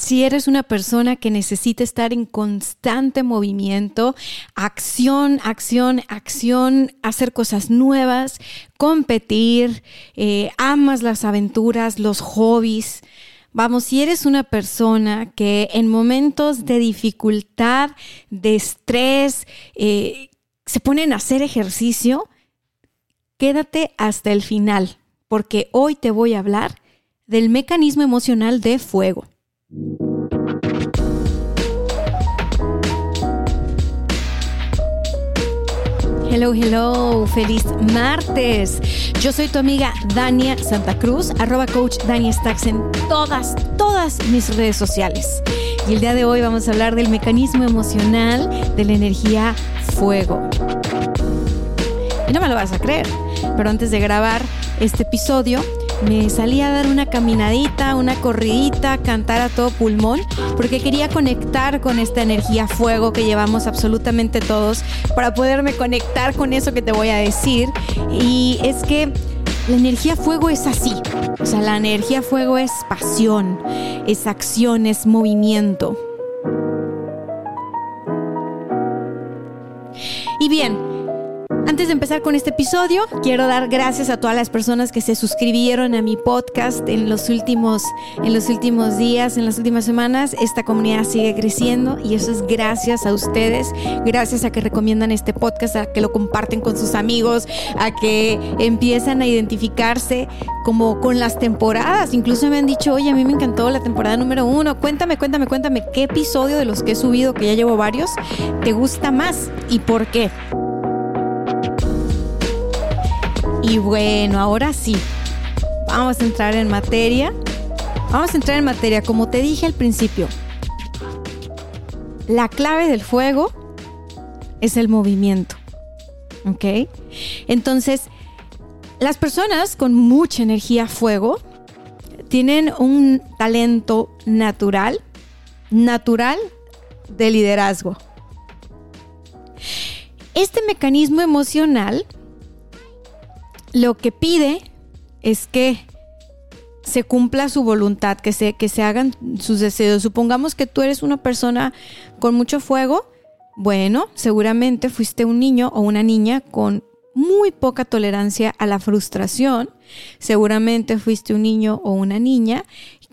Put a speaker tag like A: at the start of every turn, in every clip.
A: Si eres una persona que necesita estar en constante movimiento, acción, acción, acción, hacer cosas nuevas, competir, eh, amas las aventuras, los hobbies, Vamos, si eres una persona que en momentos de dificultad, de estrés, eh, se ponen a hacer ejercicio, quédate hasta el final, porque hoy te voy a hablar del mecanismo emocional de fuego. Hello, hello, feliz martes. Yo soy tu amiga Dania Santa Cruz, arroba coach Dania Stacks en todas, todas mis redes sociales. Y el día de hoy vamos a hablar del mecanismo emocional de la energía fuego. Y no me lo vas a creer, pero antes de grabar este episodio, me salí a dar una caminadita, una corridita, cantar a todo pulmón, porque quería conectar con esta energía fuego que llevamos absolutamente todos para poderme conectar con eso que te voy a decir. Y es que la energía fuego es así. O sea, la energía fuego es pasión, es acción, es movimiento. Y bien, antes de empezar con este episodio, quiero dar gracias a todas las personas que se suscribieron a mi podcast en los últimos, en los últimos días, en las últimas semanas. Esta comunidad sigue creciendo y eso es gracias a ustedes, gracias a que recomiendan este podcast, a que lo comparten con sus amigos, a que empiezan a identificarse como con las temporadas. Incluso me han dicho, oye, a mí me encantó la temporada número uno. Cuéntame, cuéntame, cuéntame qué episodio de los que he subido, que ya llevo varios, te gusta más y por qué. Y bueno, ahora sí, vamos a entrar en materia. Vamos a entrar en materia, como te dije al principio. La clave del fuego es el movimiento. ¿Ok? Entonces, las personas con mucha energía fuego tienen un talento natural, natural de liderazgo. Este mecanismo emocional lo que pide es que se cumpla su voluntad, que se, que se hagan sus deseos. Supongamos que tú eres una persona con mucho fuego. Bueno, seguramente fuiste un niño o una niña con muy poca tolerancia a la frustración. Seguramente fuiste un niño o una niña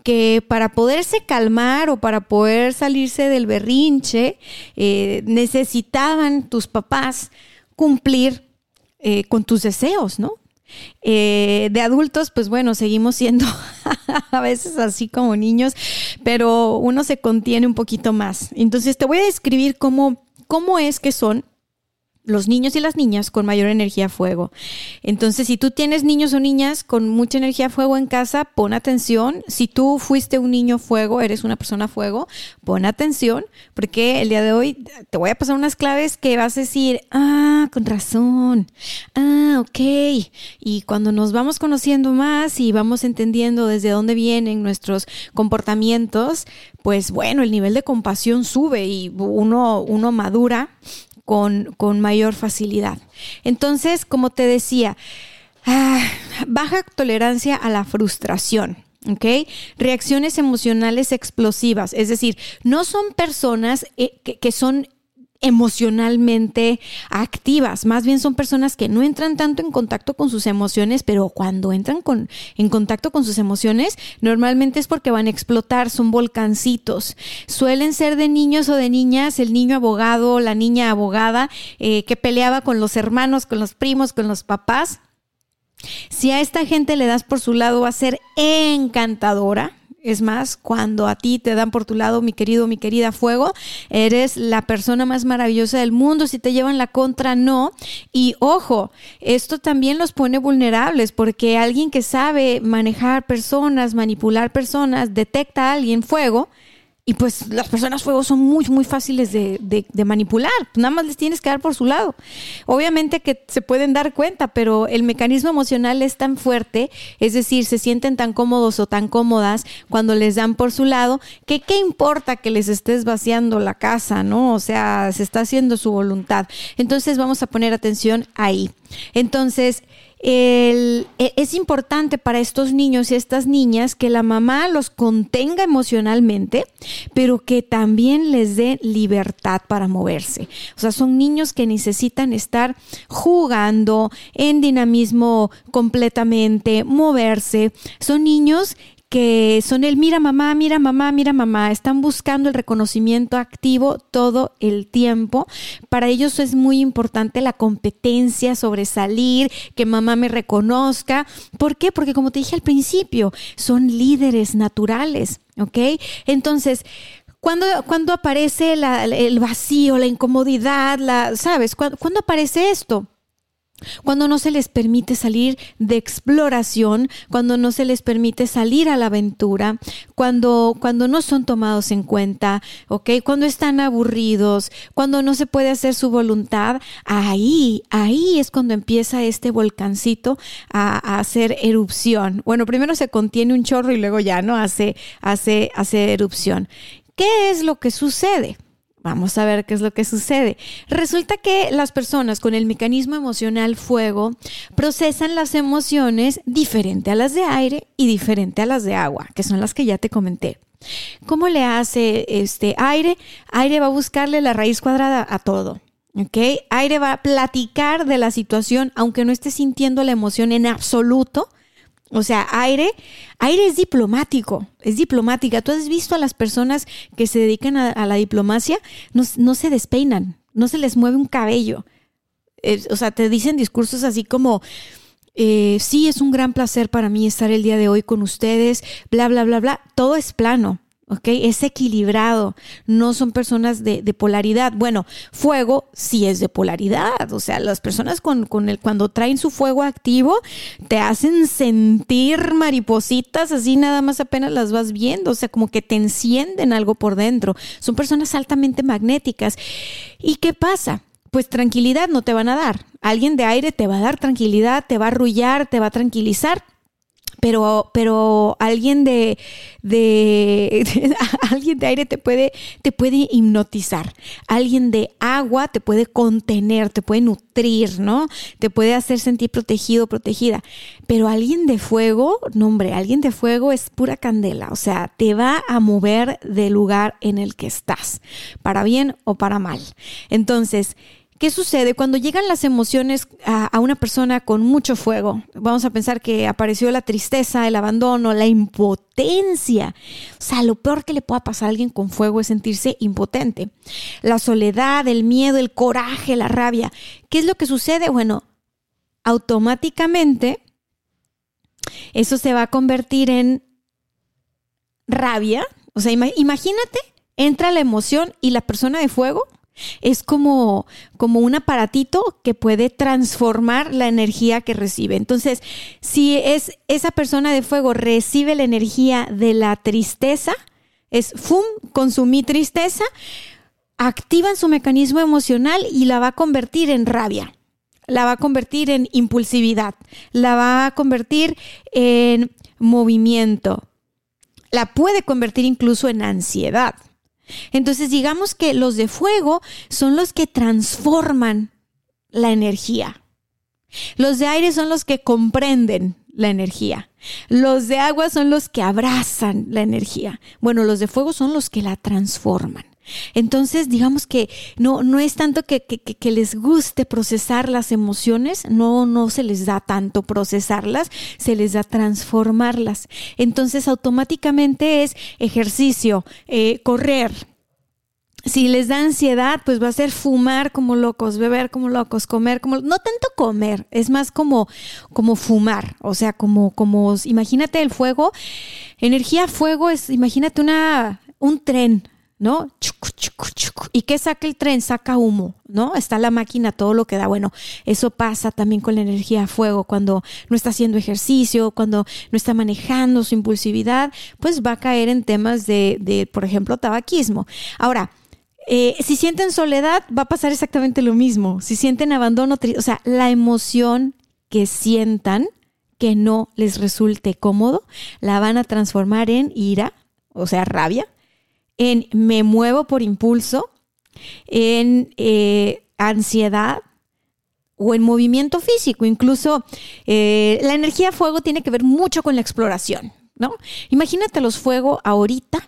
A: que para poderse calmar o para poder salirse del berrinche eh, necesitaban tus papás cumplir eh, con tus deseos, ¿no? Eh, de adultos, pues bueno, seguimos siendo a veces así como niños, pero uno se contiene un poquito más. Entonces te voy a describir cómo, cómo es que son los niños y las niñas con mayor energía fuego. Entonces, si tú tienes niños o niñas con mucha energía fuego en casa, pon atención. Si tú fuiste un niño fuego, eres una persona fuego, pon atención, porque el día de hoy te voy a pasar unas claves que vas a decir, ah, con razón, ah, ok. Y cuando nos vamos conociendo más y vamos entendiendo desde dónde vienen nuestros comportamientos, pues bueno, el nivel de compasión sube y uno, uno madura con, mayor facilidad. Entonces, como te decía, ah, baja tolerancia a la frustración. ¿ok? Reacciones emocionales explosivas, es decir, no son personas eh, que, que, son emocionalmente activas, más bien son personas que no entran tanto en contacto con sus emociones, pero cuando entran con, en contacto con sus emociones, normalmente es porque van a explotar, son volcancitos. Suelen ser de niños o de niñas, el niño abogado, la niña abogada, eh, que peleaba con los hermanos, con los primos, con los papás. Si a esta gente le das por su lado, va a ser encantadora, Es más, cuando a ti te dan por tu lado, mi querido, mi querida fuego, eres la persona más maravillosa del mundo. Si te llevan la contra, no. Y ojo, esto también los pone vulnerables porque alguien que sabe manejar personas, manipular personas, detecta a alguien fuego y pues las personas fuego son muy, muy fáciles de, manipular. Nada más les tienes que dar por su lado. Obviamente que se pueden dar cuenta, pero el mecanismo emocional es tan fuerte, es decir, se sienten tan cómodos o tan cómodas cuando les dan por su lado, que qué importa que les estés vaciando la casa, ¿no? O sea, se está haciendo su voluntad. Entonces vamos a poner atención ahí. Entonces, e, es importante para estos niños y estas niñas que la mamá los contenga emocionalmente, pero que también les dé libertad para moverse. O sea, son niños que necesitan estar jugando en dinamismo completamente, moverse. Son niños que son el mira mamá, mira mamá, mira mamá, están buscando el reconocimiento activo todo el tiempo. Para ellos es muy importante la competencia, sobresalir, que mamá me reconozca. ¿Por qué? Porque como te dije al principio, son líderes naturales, ¿ok? Entonces, cuando, cuando aparece el vacío, la incomodidad, la, ¿sabes? ¿Cuándo aparece esto? Cuando no se les permite salir de exploración, cuando no se les permite salir a la aventura, cuando, cuando no son tomados en cuenta, ¿ok? Cuando están aburridos, cuando no se puede hacer su voluntad, ahí, ahí es cuando empieza este volcancito a, hacer erupción. Bueno, primero se contiene un chorro y luego ya, ¿no? Hace, hace, hace erupción. ¿Qué es lo que sucede? Vamos a ver qué es lo que sucede. Resulta que las personas con el mecanismo emocional fuego procesan las emociones diferente a las de aire y diferente a las de agua, que son las que ya te comenté. ¿Cómo le hace este aire? Aire va a buscarle la raíz cuadrada a todo. ¿Ok? Aire va a platicar de la situación, aunque no esté sintiendo la emoción en absoluto, o sea, aire, aire es diplomático, es diplomática. Tú has visto a las personas que se dedican a, la diplomacia, no, se despeinan, no se les mueve un cabello. o sea, te dicen discursos así como, eh, sí, es un gran placer para mí estar el día de hoy con ustedes, bla, bla, bla, bla. Todo es plano. ¿Ok? Es equilibrado, no son personas de, polaridad. Bueno, fuego sí es de polaridad, o sea, las personas con, con, el, cuando traen su fuego activo te hacen sentir maripositas, así nada más apenas las vas viendo, o sea, como que te encienden algo por dentro. Son personas altamente magnéticas. ¿Y qué pasa? Pues tranquilidad no te van a dar. Alguien de aire te va a dar tranquilidad, te va a arrullar, te va a tranquilizar pero, pero alguien de, alguien de aire te puede, te puede hipnotizar. Alguien de agua te puede contener, te puede nutrir, ¿no? Te puede hacer sentir protegido, protegida. Pero alguien de fuego, no hombre, alguien de fuego es pura candela. O sea, te va a mover del lugar en el que estás, para bien o para mal. Entonces, ¿Qué sucede cuando llegan las emociones a, una persona con mucho fuego? Vamos a pensar que apareció la tristeza, el abandono, la impotencia. O sea, lo peor que le pueda pasar a alguien con fuego es sentirse impotente. La soledad, el miedo, el coraje, la rabia. ¿Qué es lo que sucede? Bueno, automáticamente eso se va a convertir en rabia. O sea, imagínate, entra la emoción y la persona de fuego es como, como un aparatito que puede transformar la energía que recibe. Entonces, si es esa persona de fuego recibe la energía de la tristeza, es ¡fum! consumí tristeza, activan su mecanismo emocional y la va a convertir en rabia, la va a convertir en impulsividad, la va a convertir en movimiento, la puede convertir incluso en ansiedad. Entonces digamos que los de fuego son los que transforman la energía. Los de aire son los que comprenden la energía. Los de agua son los que abrazan la energía. Bueno, los de fuego son los que la transforman. Entonces, digamos que no, no es tanto que, que, les guste procesar las emociones, no, no se les da tanto procesarlas, se les da transformarlas. Entonces, automáticamente es ejercicio, eh, correr, si les da ansiedad, pues va a ser fumar como locos, beber como locos, comer como no tanto comer, es más como como fumar, o sea, como como imagínate el fuego, energía fuego es imagínate una un tren, ¿no? ¿Y qué saca el tren? Saca humo, ¿no? Está la máquina, todo lo que da. Bueno, eso pasa también con la energía a fuego. Cuando no está haciendo ejercicio, cuando no está manejando su impulsividad, pues va a caer en temas de, de por ejemplo, tabaquismo. Ahora, eh, si sienten soledad, va a pasar exactamente lo mismo. Si sienten abandono, o sea, la emoción que sientan que no les resulte cómodo, la van a transformar en ira, o sea, rabia, en me muevo por impulso, en eh, ansiedad o en movimiento físico. Incluso eh, la energía fuego tiene que ver mucho con la exploración, ¿no? Imagínate los fuego ahorita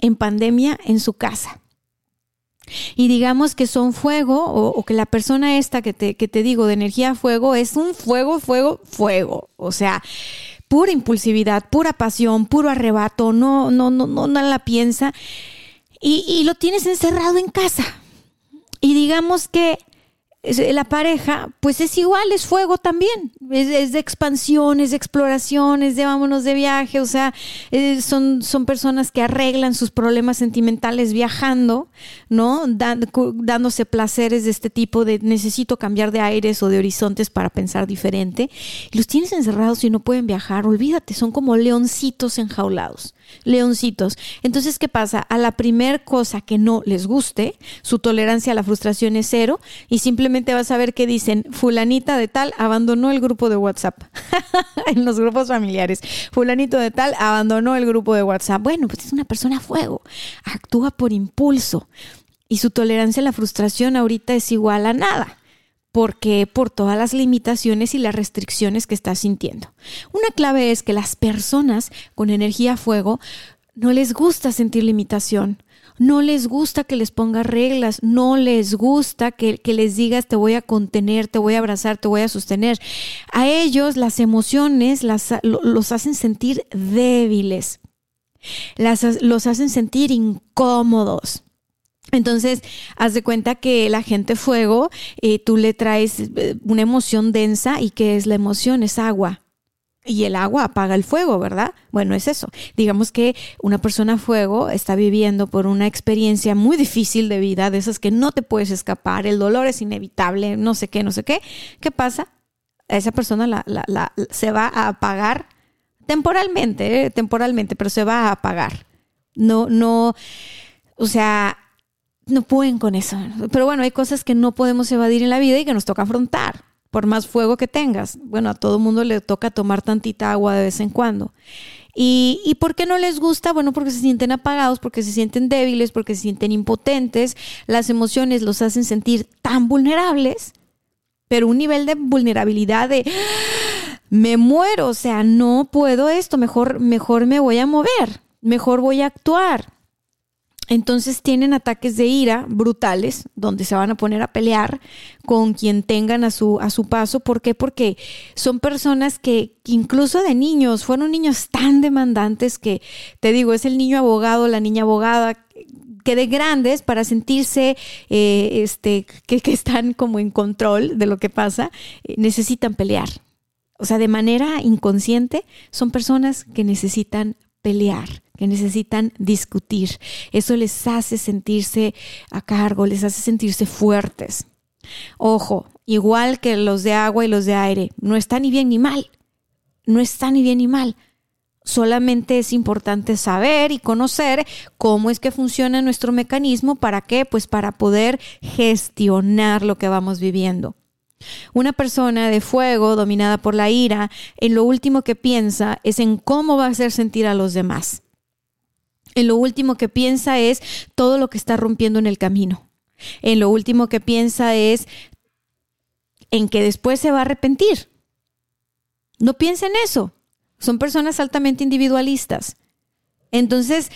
A: en pandemia en su casa. Y digamos que son fuego o, que la persona esta que te, que te digo de energía fuego es un fuego, fuego, fuego. O sea, pura impulsividad, pura pasión, puro arrebato, no, no, no, no, no la piensa. Y, y lo tienes encerrado en casa. Y digamos que la pareja, pues es igual, es fuego también, es, de expansión, es de exploración, es de vámonos de viaje, o sea, eh, son, son personas que arreglan sus problemas sentimentales viajando, ¿no? dándose placeres de este tipo de necesito cambiar de aires o de horizontes para pensar diferente. Y los tienes encerrados y no pueden viajar, olvídate, son como leoncitos enjaulados leoncitos. Entonces, ¿qué pasa? A la primer cosa que no les guste, su tolerancia a la frustración es cero y simplemente vas a ver que dicen, fulanita de tal abandonó el grupo de WhatsApp en los grupos familiares. Fulanito de tal abandonó el grupo de WhatsApp. Bueno, pues es una persona a fuego, actúa por impulso y su tolerancia a la frustración ahorita es igual a nada porque por todas las limitaciones y las restricciones que estás sintiendo. Una clave es que las personas con energía fuego no les gusta sentir limitación, no les gusta que les ponga reglas, no les gusta que, les digas te voy a contener, te voy a abrazar, te voy a sostener. A ellos las emociones las, los hacen sentir débiles, los hacen sentir incómodos. Entonces, haz de cuenta que la gente fuego, eh, tú le traes eh, una emoción densa y que es la emoción, es agua. Y el agua apaga el fuego, ¿verdad? Bueno, es eso. Digamos que una persona fuego está viviendo por una experiencia muy difícil de vida, de esas que no te puedes escapar, el dolor es inevitable, no sé qué, no sé qué. ¿Qué pasa? Esa persona se va a apagar temporalmente, eh, temporalmente, pero se va a apagar. No, no, o sea, no pueden con eso. Pero bueno, hay cosas que no podemos evadir en la vida y que nos toca afrontar, por más fuego que tengas. Bueno, a todo mundo le toca tomar tantita agua de vez en cuando. ¿Y, ¿Y por qué no les gusta? Bueno, porque se sienten apagados, porque se sienten débiles, porque se sienten impotentes. Las emociones los hacen sentir tan vulnerables, pero un nivel de vulnerabilidad de me muero, o sea, no puedo esto, mejor, mejor me voy a mover, mejor voy a actuar. Entonces tienen ataques de ira brutales, donde se van a poner a pelear con quien tengan a su, a su paso. ¿Por qué? Porque son personas que, incluso de niños, fueron niños tan demandantes que, te digo, es el niño abogado, la niña abogada, que de grandes, para sentirse eh, este, que, están como en control de lo que pasa, eh, necesitan pelear. O sea, de manera inconsciente, son personas que necesitan pelear que necesitan discutir. Eso les hace sentirse a cargo, les hace sentirse fuertes. Ojo, igual que los de agua y los de aire, no está ni bien ni mal. No está ni bien ni mal. Solamente es importante saber y conocer cómo es que funciona nuestro mecanismo. ¿Para qué? Pues para poder gestionar lo que vamos viviendo. Una persona de fuego, dominada por la ira, en lo último que piensa es en cómo va a hacer sentir a los demás en lo último que piensa es todo lo que está rompiendo en el camino. En lo último que piensa es en que después se va a arrepentir. No piensa en eso. Son personas altamente individualistas. Entonces,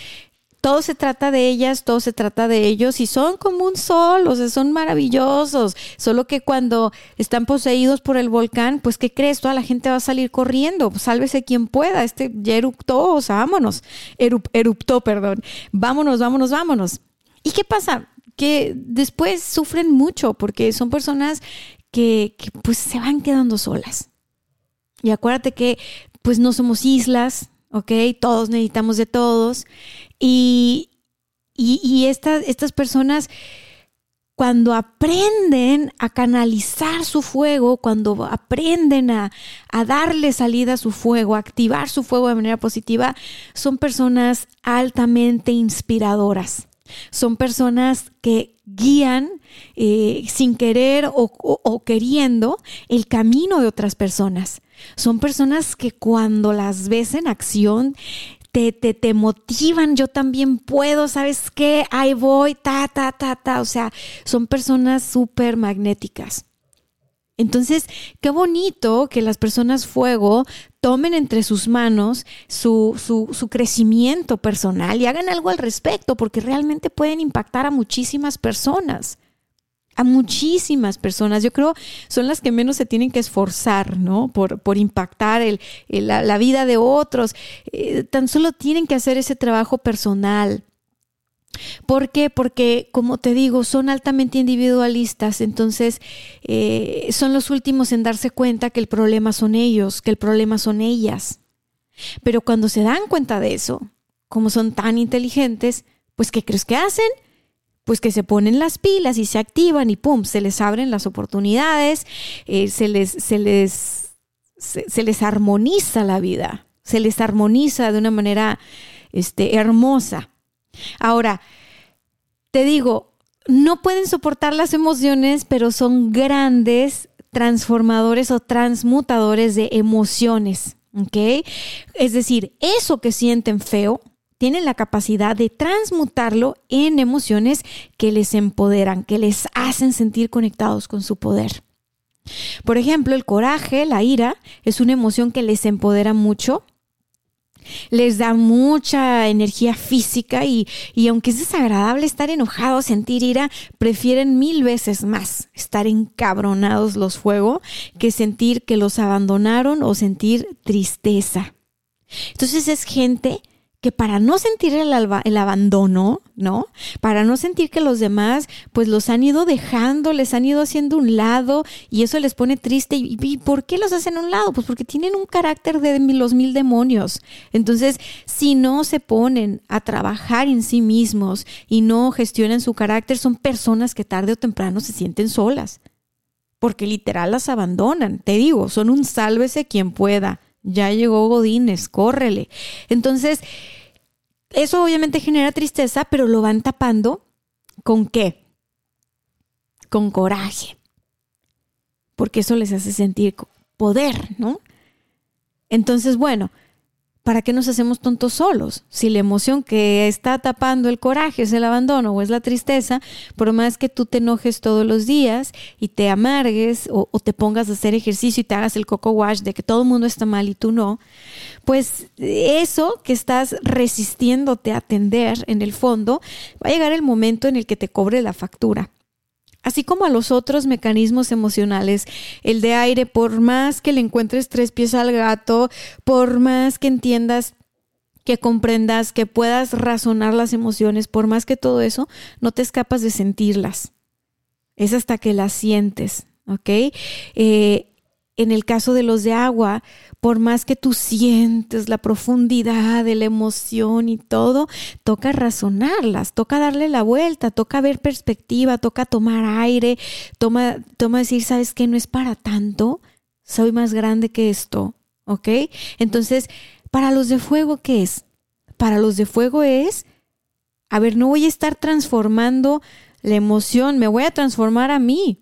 A: todo se trata de ellas, todo se trata de ellos y son como un sol, o sea, son maravillosos. Solo que cuando están poseídos por el volcán, pues ¿qué crees? Toda la gente va a salir corriendo, sálvese quien pueda. Este ya eruptó, o sea, vámonos. eruptó, perdón. Vámonos, vámonos, vámonos. ¿Y qué pasa? Que después sufren mucho porque son personas que, que pues se van quedando solas. Y acuérdate que pues no somos islas, ¿ok? Todos necesitamos de todos. Y, y, estas personas, cuando aprenden a canalizar su fuego, cuando aprenden a, a darle salida a su fuego, a activar su fuego de manera positiva, son personas altamente inspiradoras. Son personas que guían eh, sin querer o, queriendo el camino de otras personas. Son personas que cuando las ves en acción te, te, te, motivan, yo también puedo, ¿sabes qué? Ahí voy, ta, ta, ta, ta. O sea, son personas súper magnéticas. Entonces, qué bonito que las personas fuego tomen entre sus manos su, su, crecimiento personal y hagan algo al respecto, porque realmente pueden impactar a muchísimas personas. A muchísimas personas. Yo creo son las que menos se tienen que esforzar, ¿no? Por, por impactar el, la, vida de otros. Eh, tan solo tienen que hacer ese trabajo personal ¿Por qué? Porque, como te digo, son altamente individualistas, entonces eh, son los últimos en darse cuenta que el problema son ellos, que el problema son ellas. Pero cuando se dan cuenta de eso, como son tan inteligentes, pues ¿qué crees que hacen? Pues que se ponen las pilas y se activan y ¡pum! se les abren las oportunidades, eh, se, les, se, les, se, les armoniza la vida, se les armoniza de una manera este, hermosa. Ahora, te digo, no pueden soportar las emociones, pero son grandes transformadores o transmutadores de emociones. ¿Ok? Es decir, eso que sienten feo, tienen la capacidad de transmutarlo en emociones que les empoderan, que les hacen sentir conectados con su poder. Por ejemplo, el coraje, la ira, es una emoción que les empodera mucho les da mucha energía física y, y, aunque es desagradable estar enojado, sentir ira, prefieren mil veces más estar encabronados los fuego que sentir que los abandonaron o sentir tristeza. Entonces es gente que para no sentir el, abandono, ¿no? Para no sentir que los demás pues los han ido dejando, les han ido haciendo un lado y eso les pone triste. ¿Y, por qué los hacen un lado? Pues porque tienen un carácter de los mil demonios. Entonces, si no se ponen a trabajar en sí mismos y no gestionan su carácter, son personas que tarde o temprano se sienten solas. Porque literal las abandonan. Te digo, son un sálvese quien pueda ya llegó Godínez, córrele. Entonces, eso obviamente genera tristeza, pero lo van tapando con qué? Con coraje. Porque eso les hace sentir poder, ¿no? Entonces, bueno, ¿para qué nos hacemos tontos solos? Si la emoción que está tapando el coraje es el abandono o es la tristeza, por más que tú te enojes todos los días y te amargues o, te pongas a hacer ejercicio y te hagas el coco wash de que todo el mundo está mal y tú no, pues eso que estás resistiéndote a atender en el fondo, va a llegar el momento en el que te cobre la factura. Así como a los otros mecanismos emocionales, el de aire, por más que le encuentres tres pies al gato, por más que entiendas que comprendas, que puedas razonar las emociones, por más que todo eso, no te escapas de sentirlas. Es hasta que las sientes, ¿ok? Eh, en el caso de los de agua, por más que tú sientes la profundidad de la emoción y todo, toca razonarlas, toca darle la vuelta, toca ver perspectiva, toca tomar aire, toma, toma decir, ¿sabes qué? No es para tanto, soy más grande que esto, ¿ok? Entonces, para los de fuego, ¿qué es? Para los de fuego es, a ver, no voy a estar transformando la emoción, me voy a transformar a mí.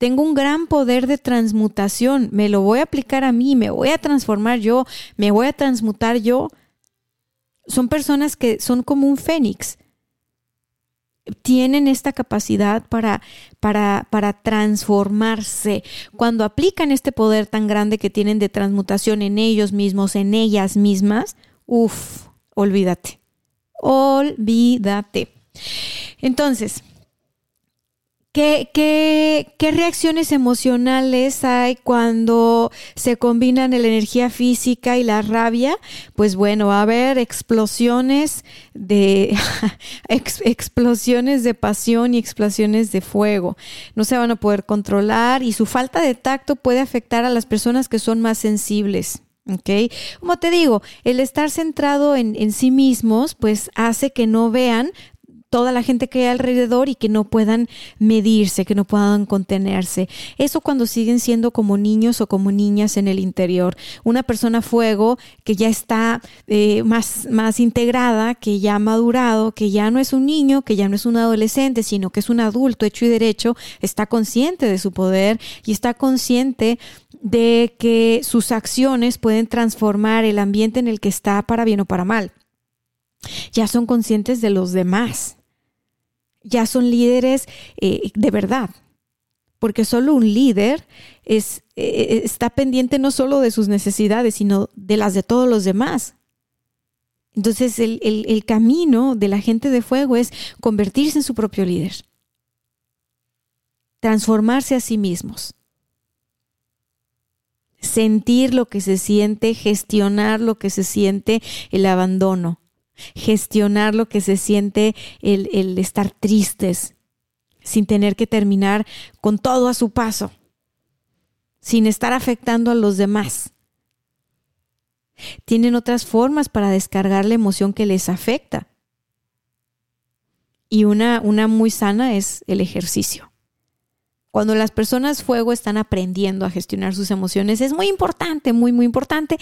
A: Tengo un gran poder de transmutación, me lo voy a aplicar a mí, me voy a transformar yo, me voy a transmutar yo. Son personas que son como un fénix. Tienen esta capacidad para, para, para transformarse. Cuando aplican este poder tan grande que tienen de transmutación en ellos mismos, en ellas mismas, uff, olvídate. Olvídate. Entonces, ¿Qué, qué, qué reacciones emocionales hay cuando se combinan la energía física y la rabia? Pues bueno, va a haber explosiones de explosiones de pasión y explosiones de fuego. No se van a poder controlar y su falta de tacto puede afectar a las personas que son más sensibles. ¿ok? Como te digo, el estar centrado en, en, sí mismos, pues hace que no vean toda la gente que hay alrededor y que no puedan medirse, que no puedan contenerse. Eso cuando siguen siendo como niños o como niñas en el interior. Una persona fuego que ya está eh, más, más integrada, que ya ha madurado, que ya no es un niño, que ya no es un adolescente, sino que es un adulto hecho y derecho, está consciente de su poder y está consciente de que sus acciones pueden transformar el ambiente en el que está para bien o para mal. Ya son conscientes de los demás ya son líderes eh, de verdad. Porque solo un líder es, eh, está pendiente no solo de sus necesidades, sino de las de todos los demás. Entonces el, el camino de la gente de fuego es convertirse en su propio líder, transformarse a sí mismos, sentir lo que se siente, gestionar lo que se siente el abandono, gestionar lo que se siente el, estar tristes, sin tener que terminar con todo a su paso, sin estar afectando a los demás. Tienen otras formas para descargar la emoción que les afecta. Y una, una muy sana es el ejercicio. Cuando las personas fuego están aprendiendo a gestionar sus emociones, es muy importante, muy, muy importante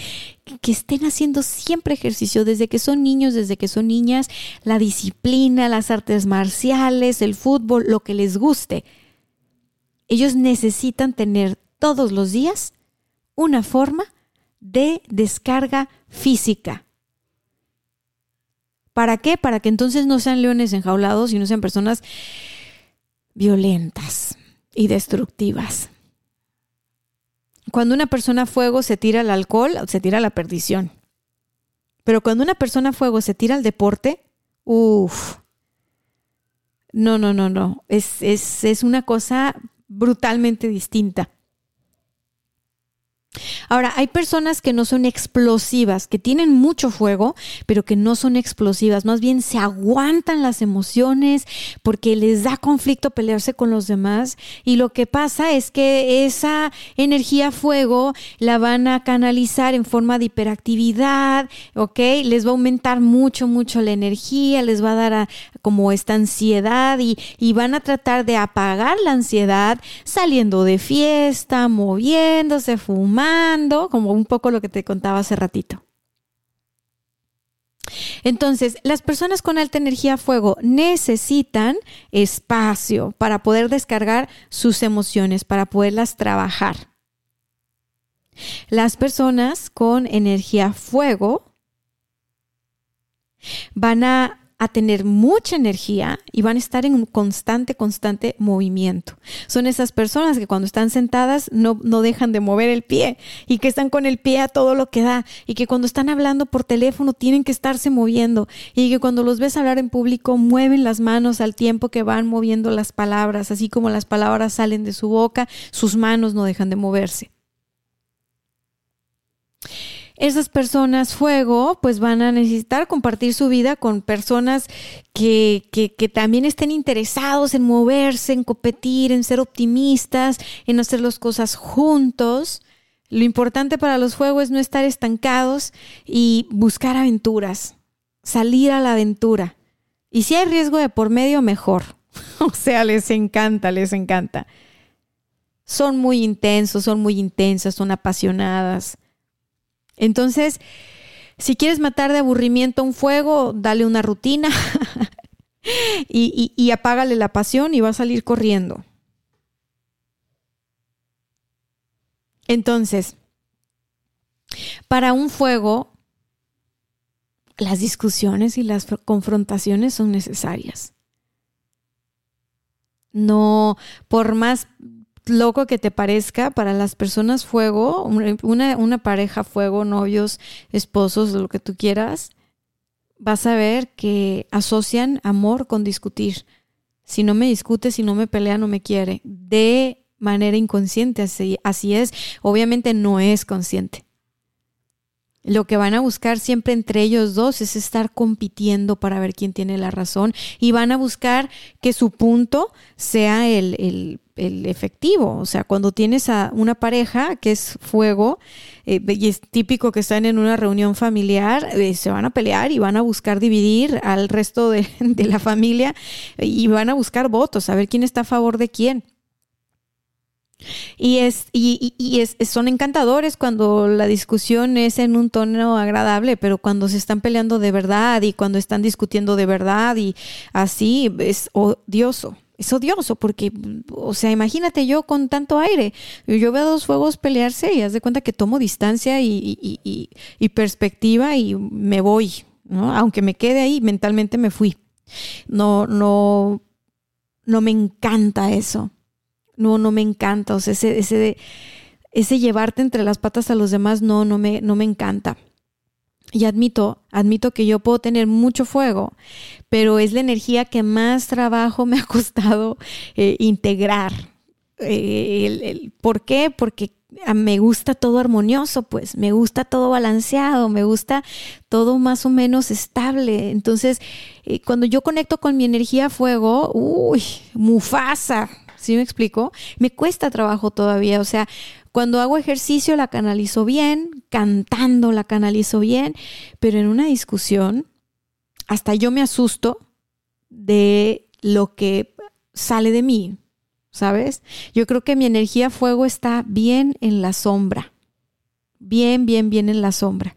A: que estén haciendo siempre ejercicio desde que son niños, desde que son niñas, la disciplina, las artes marciales, el fútbol, lo que les guste. Ellos necesitan tener todos los días una forma de descarga física. ¿Para qué? Para que entonces no sean leones enjaulados y no sean personas violentas y destructivas. Cuando una persona a fuego se tira al alcohol, se tira a la perdición. Pero cuando una persona a fuego se tira al deporte, uff. No, no, no, no. Es, es, es una cosa brutalmente distinta. Ahora, hay personas que no son explosivas, que tienen mucho fuego, pero que no son explosivas, más bien se aguantan las emociones porque les da conflicto pelearse con los demás y lo que pasa es que esa energía fuego la van a canalizar en forma de hiperactividad, ¿ok? Les va a aumentar mucho, mucho la energía, les va a dar como esta ansiedad y, y van a tratar de apagar la ansiedad saliendo de fiesta, moviéndose, fumando como un poco lo que te contaba hace ratito. Entonces, las personas con alta energía fuego necesitan espacio para poder descargar sus emociones, para poderlas trabajar. Las personas con energía fuego van a a tener mucha energía y van a estar en un constante, constante movimiento. Son esas personas que cuando están sentadas no, no dejan de mover el pie y que están con el pie a todo lo que da y que cuando están hablando por teléfono tienen que estarse moviendo y que cuando los ves hablar en público mueven las manos al tiempo que van moviendo las palabras, así como las palabras salen de su boca, sus manos no dejan de moverse esas personas fuego pues van a necesitar compartir su vida con personas que, que, también estén interesados en moverse, en competir, en ser optimistas, en hacer las cosas juntos. Lo importante para los fuegos es no estar estancados y buscar aventuras, salir a la aventura. Y si hay riesgo de por medio, mejor. o sea, les encanta, les encanta. Son muy intensos, son muy intensas, son apasionadas. Entonces, si quieres matar de aburrimiento un fuego, dale una rutina y, y, apágale la pasión y va a salir corriendo. Entonces, para un fuego, las discusiones y las confrontaciones son necesarias. No, por más loco que te parezca, para las personas fuego, una, una pareja fuego, novios, esposos, lo que tú quieras, vas a ver que asocian amor con discutir. si no me discute, si no me pelea, no me quiere. De manera inconsciente, así, así es. Obviamente no es consciente. Lo que van a buscar siempre entre ellos dos es estar compitiendo para ver quién tiene la razón y van a buscar que su punto sea el, efectivo. O sea, cuando tienes a una pareja que es fuego eh, y es típico que están en una reunión familiar, eh, se van a pelear y van a buscar dividir al resto de, de la familia y van a buscar votos, a ver quién está a favor de quién. Y, es, y, y es, son encantadores cuando la discusión es en un tono agradable, pero cuando se están peleando de verdad y cuando están discutiendo de verdad y así es odioso. Es odioso porque, o sea, imagínate yo con tanto aire. Yo veo dos fuegos pelearse y haz de cuenta que tomo distancia y, y perspectiva y me voy, ¿no? Aunque me quede ahí, mentalmente me fui. No, no, no me encanta eso no, no me encanta. O sea, ese, ese, ese llevarte entre las patas a los demás, no, no me, no me encanta. Y admito, admito que yo puedo tener mucho fuego, pero es la energía que más trabajo me ha costado eh, integrar. Eh, ¿Por qué? Porque me gusta todo armonioso, pues, me gusta todo balanceado, me gusta todo más o menos estable. Entonces, eh, cuando yo conecto con mi energía fuego, uy, Mufasa, ¿Sí me explico? Me cuesta trabajo todavía, o sea, cuando hago ejercicio la canalizo bien, cantando la canalizo bien, pero en una discusión hasta yo me asusto de lo que sale de mí, ¿sabes? Yo creo que mi energía fuego está bien en la sombra, bien, bien, bien en la sombra.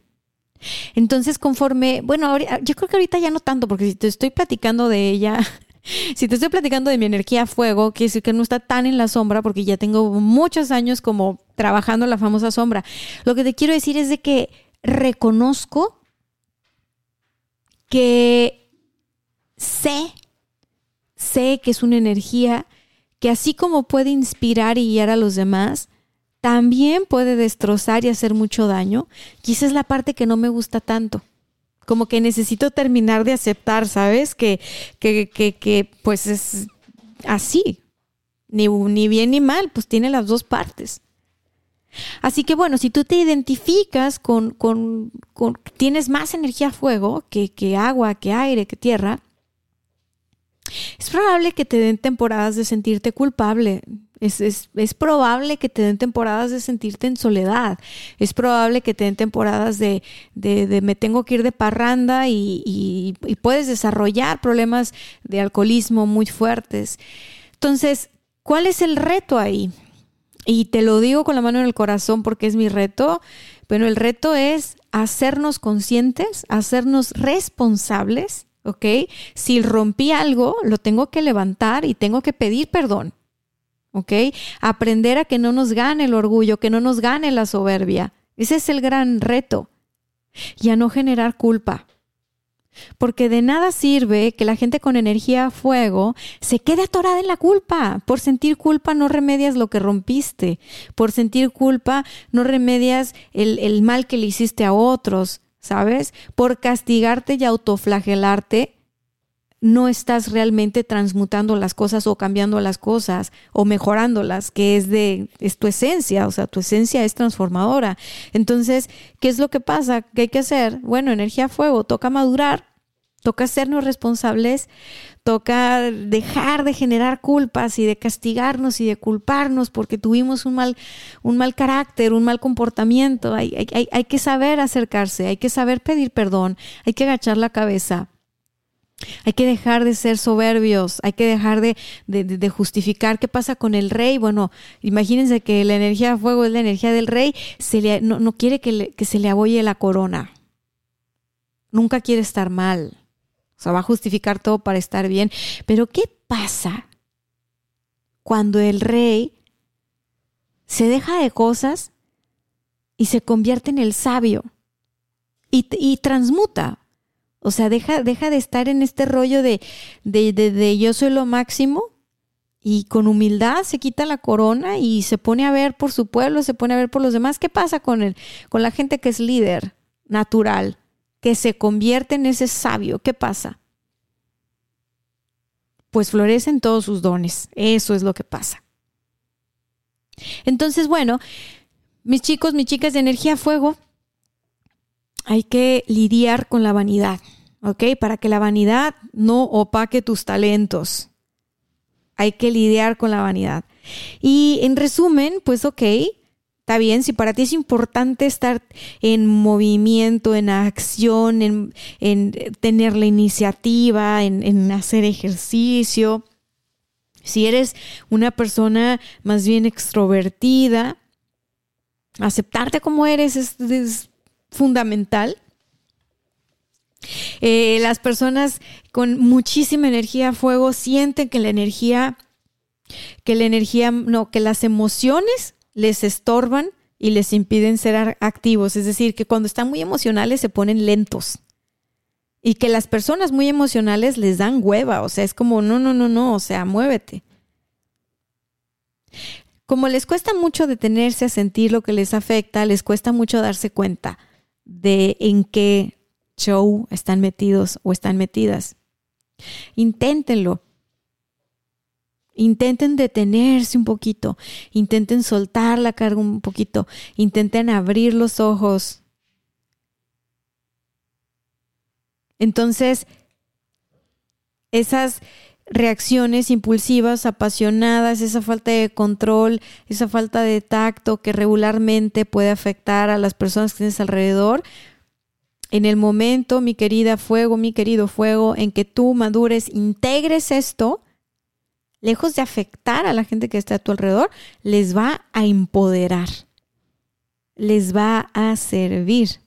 A: Entonces, conforme, bueno, yo creo que ahorita ya no tanto, porque si te estoy platicando de ella, si te estoy platicando de mi energía fuego, quiere decir que no está tan en la sombra porque ya tengo muchos años como trabajando la famosa sombra. Lo que te quiero decir es de que reconozco que sé, sé que es una energía que así como puede inspirar y guiar a los demás, también puede destrozar y hacer mucho daño. Esa es la parte que no me gusta tanto como que necesito terminar de aceptar, ¿sabes? Que, que, que, pues es así, ni, ni bien ni mal, pues tiene las dos partes. Así que bueno, si tú te identificas con, con, con tienes más energía fuego que, que agua, que aire, que tierra, es probable que te den temporadas de sentirte culpable. Es, es, es, probable que te den temporadas de sentirte en soledad. Es probable que te den temporadas de, de, me tengo que ir de parranda y, y, y, puedes desarrollar problemas de alcoholismo muy fuertes. Entonces, ¿cuál es el reto ahí? Y te lo digo con la mano en el corazón porque es mi reto. Bueno, el reto es hacernos conscientes, hacernos responsables ¿ok? Si rompí algo, lo tengo que levantar y tengo que pedir perdón, ¿ok? Aprender a que no nos gane el orgullo, que no nos gane la soberbia. Ese es el gran reto. Y a no generar culpa. Porque de nada sirve que la gente con energía a fuego se quede atorada en la culpa. Por sentir culpa no remedias lo que rompiste. Por sentir culpa no remedias el, el mal que le hiciste a otros. ¿sabes? Por castigarte y autoflagelarte, no estás realmente transmutando las cosas o cambiando las cosas o mejorándolas, que es de es tu esencia, o sea, tu esencia es transformadora. Entonces, ¿qué es lo que pasa? ¿Qué hay que hacer? Bueno, energía fuego, toca madurar, toca hacernos responsables, toca dejar de generar culpas y de castigarnos y de culparnos porque tuvimos un mal, un mal carácter, un mal comportamiento. Hay, hay, hay que saber acercarse, hay que saber pedir perdón, hay que agachar la cabeza. Hay que dejar de ser soberbios, hay que dejar de, justificar qué pasa con el rey. Bueno, imagínense que la energía de fuego es la energía del rey, se le, no, no, quiere que, que se le aboye la corona. Nunca quiere estar mal. O sea, va a justificar todo para estar bien. Pero ¿qué pasa cuando el rey se deja de cosas y se convierte en el sabio y, transmuta? O sea, deja, deja, de estar en este rollo de, de, de, yo soy lo máximo y con humildad se quita la corona y se pone a ver por su pueblo, se pone a ver por los demás. ¿Qué pasa con él? Con la gente que es líder natural que se convierte en ese sabio, ¿qué pasa? pues florecen todos sus dones. Eso es lo que pasa. Entonces, bueno, mis chicos, mis chicas de energía fuego, hay que lidiar con la vanidad, ¿ok? Para que la vanidad no opaque tus talentos. Hay que lidiar con la vanidad. Y en resumen, pues ok, está bien, si para ti es importante estar en movimiento, en acción, en, tener la iniciativa, en, en hacer ejercicio, si eres una persona más bien extrovertida, aceptarte como eres es, fundamental. Eh, las personas con muchísima energía fuego sienten que la energía, que la energía, no, que las emociones les estorban y les impiden ser activos. Es decir, que cuando están muy emocionales se ponen lentos. Y que las personas muy emocionales les dan hueva. O sea, es como, no, no, no, no, o sea, muévete. Como les cuesta mucho detenerse a sentir lo que les afecta, les cuesta mucho darse cuenta de en qué show están metidos o están metidas. Inténtenlo. Intenten detenerse un poquito, intenten soltar la carga un poquito, intenten abrir los ojos. Entonces, esas reacciones impulsivas, apasionadas, esa falta de control, esa falta de tacto que regularmente puede afectar a las personas que tienes alrededor. En el momento, mi querida fuego, mi querido fuego, en que tú madures, integres esto, lejos de afectar a la gente que está a tu alrededor, les va a empoderar, les va a servir.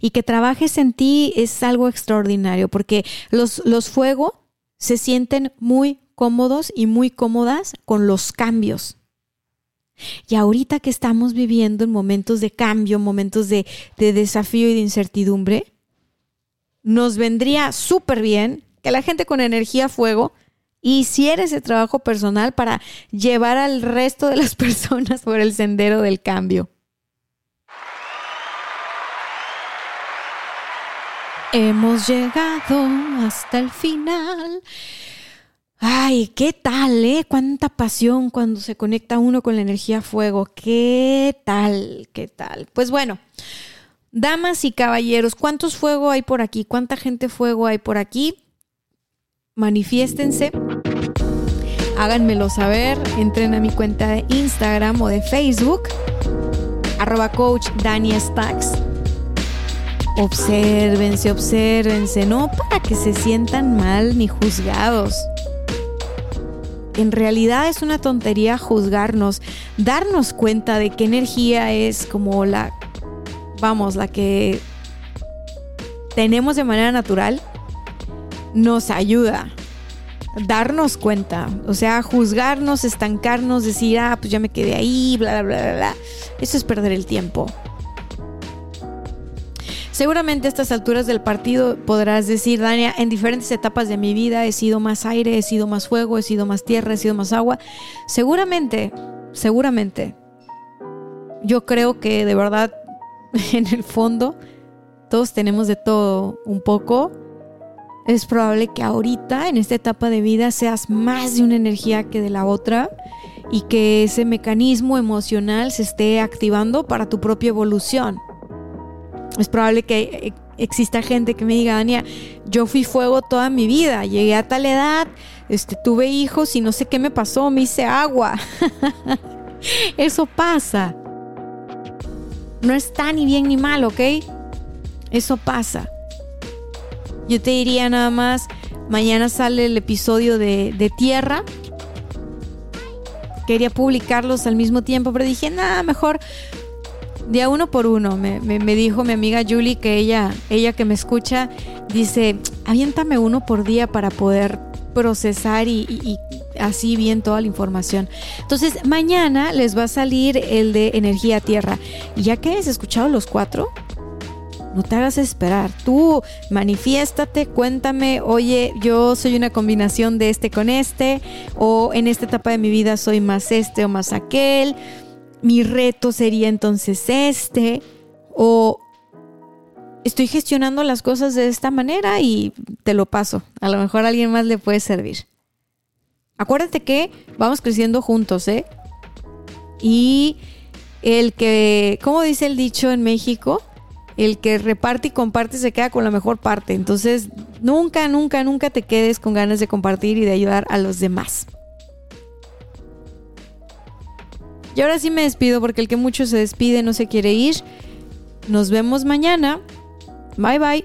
A: Y que trabajes en ti es algo extraordinario porque los, los fuego se sienten muy cómodos y muy cómodas con los cambios. Y ahorita que estamos viviendo en momentos de cambio, momentos de, de desafío y de incertidumbre, nos vendría súper bien que la gente con energía fuego hiciera ese trabajo personal para llevar al resto de las personas por el sendero del cambio. Hemos llegado hasta el final. Ay, ¿qué tal, eh? Cuánta pasión cuando se conecta uno con la energía fuego. ¿Qué tal? ¿Qué tal? Pues bueno, damas y caballeros, ¿cuántos fuego hay por aquí? ¿Cuánta gente fuego hay por aquí? Manifiéstense. Háganmelo saber. Entren a mi cuenta de Instagram o de Facebook. Arroba coach Dani Stacks Obsérvense, obsérvense, no para que se sientan mal ni juzgados. En realidad es una tontería juzgarnos, darnos cuenta de qué energía es como la, vamos, la que tenemos de manera natural, nos ayuda. Darnos cuenta, o sea, juzgarnos, estancarnos, decir, ah, pues ya me quedé ahí, bla, bla, bla, bla. Eso es perder el tiempo. Seguramente a estas alturas del partido podrás decir, Dania, en diferentes etapas de mi vida he sido más aire, he sido más fuego, he sido más tierra, he sido más agua. Seguramente, seguramente. Yo creo que de verdad, en el fondo, todos tenemos de todo un poco. Es probable que ahorita, en esta etapa de vida, seas más de una energía que de la otra y que ese mecanismo emocional se esté activando para tu propia evolución es probable que eh, exista gente que me diga, Dania, yo fui fuego toda mi vida, llegué a tal edad, este, tuve hijos y no sé qué me pasó, me hice agua. Eso pasa. No está ni bien ni mal, ¿ok? Eso pasa. Yo te diría nada más, mañana sale el episodio de, de Tierra. Quería publicarlos al mismo tiempo, pero dije, nada, mejor Día uno por uno, me, dijo mi amiga Julie que ella, ella que me escucha, dice, aviéntame uno por día para poder procesar y, así bien toda la información. Entonces, mañana les va a salir el de energía tierra. Y ya que has escuchado los cuatro, no te hagas esperar. Tú manifiéstate, cuéntame, oye, yo soy una combinación de este con este, o en esta etapa de mi vida soy más este o más aquel mi reto sería entonces este, o estoy gestionando las cosas de esta manera y te lo paso. A lo mejor a alguien más le puede servir. Acuérdate que vamos creciendo juntos, ¿eh? Y el que, ¿cómo dice el dicho en México? El que reparte y comparte se queda con la mejor parte. Entonces, nunca, nunca, nunca te quedes con ganas de compartir y de ayudar a los demás. Y ahora sí me despido porque el que mucho se despide no se quiere ir. Nos vemos mañana. Bye bye.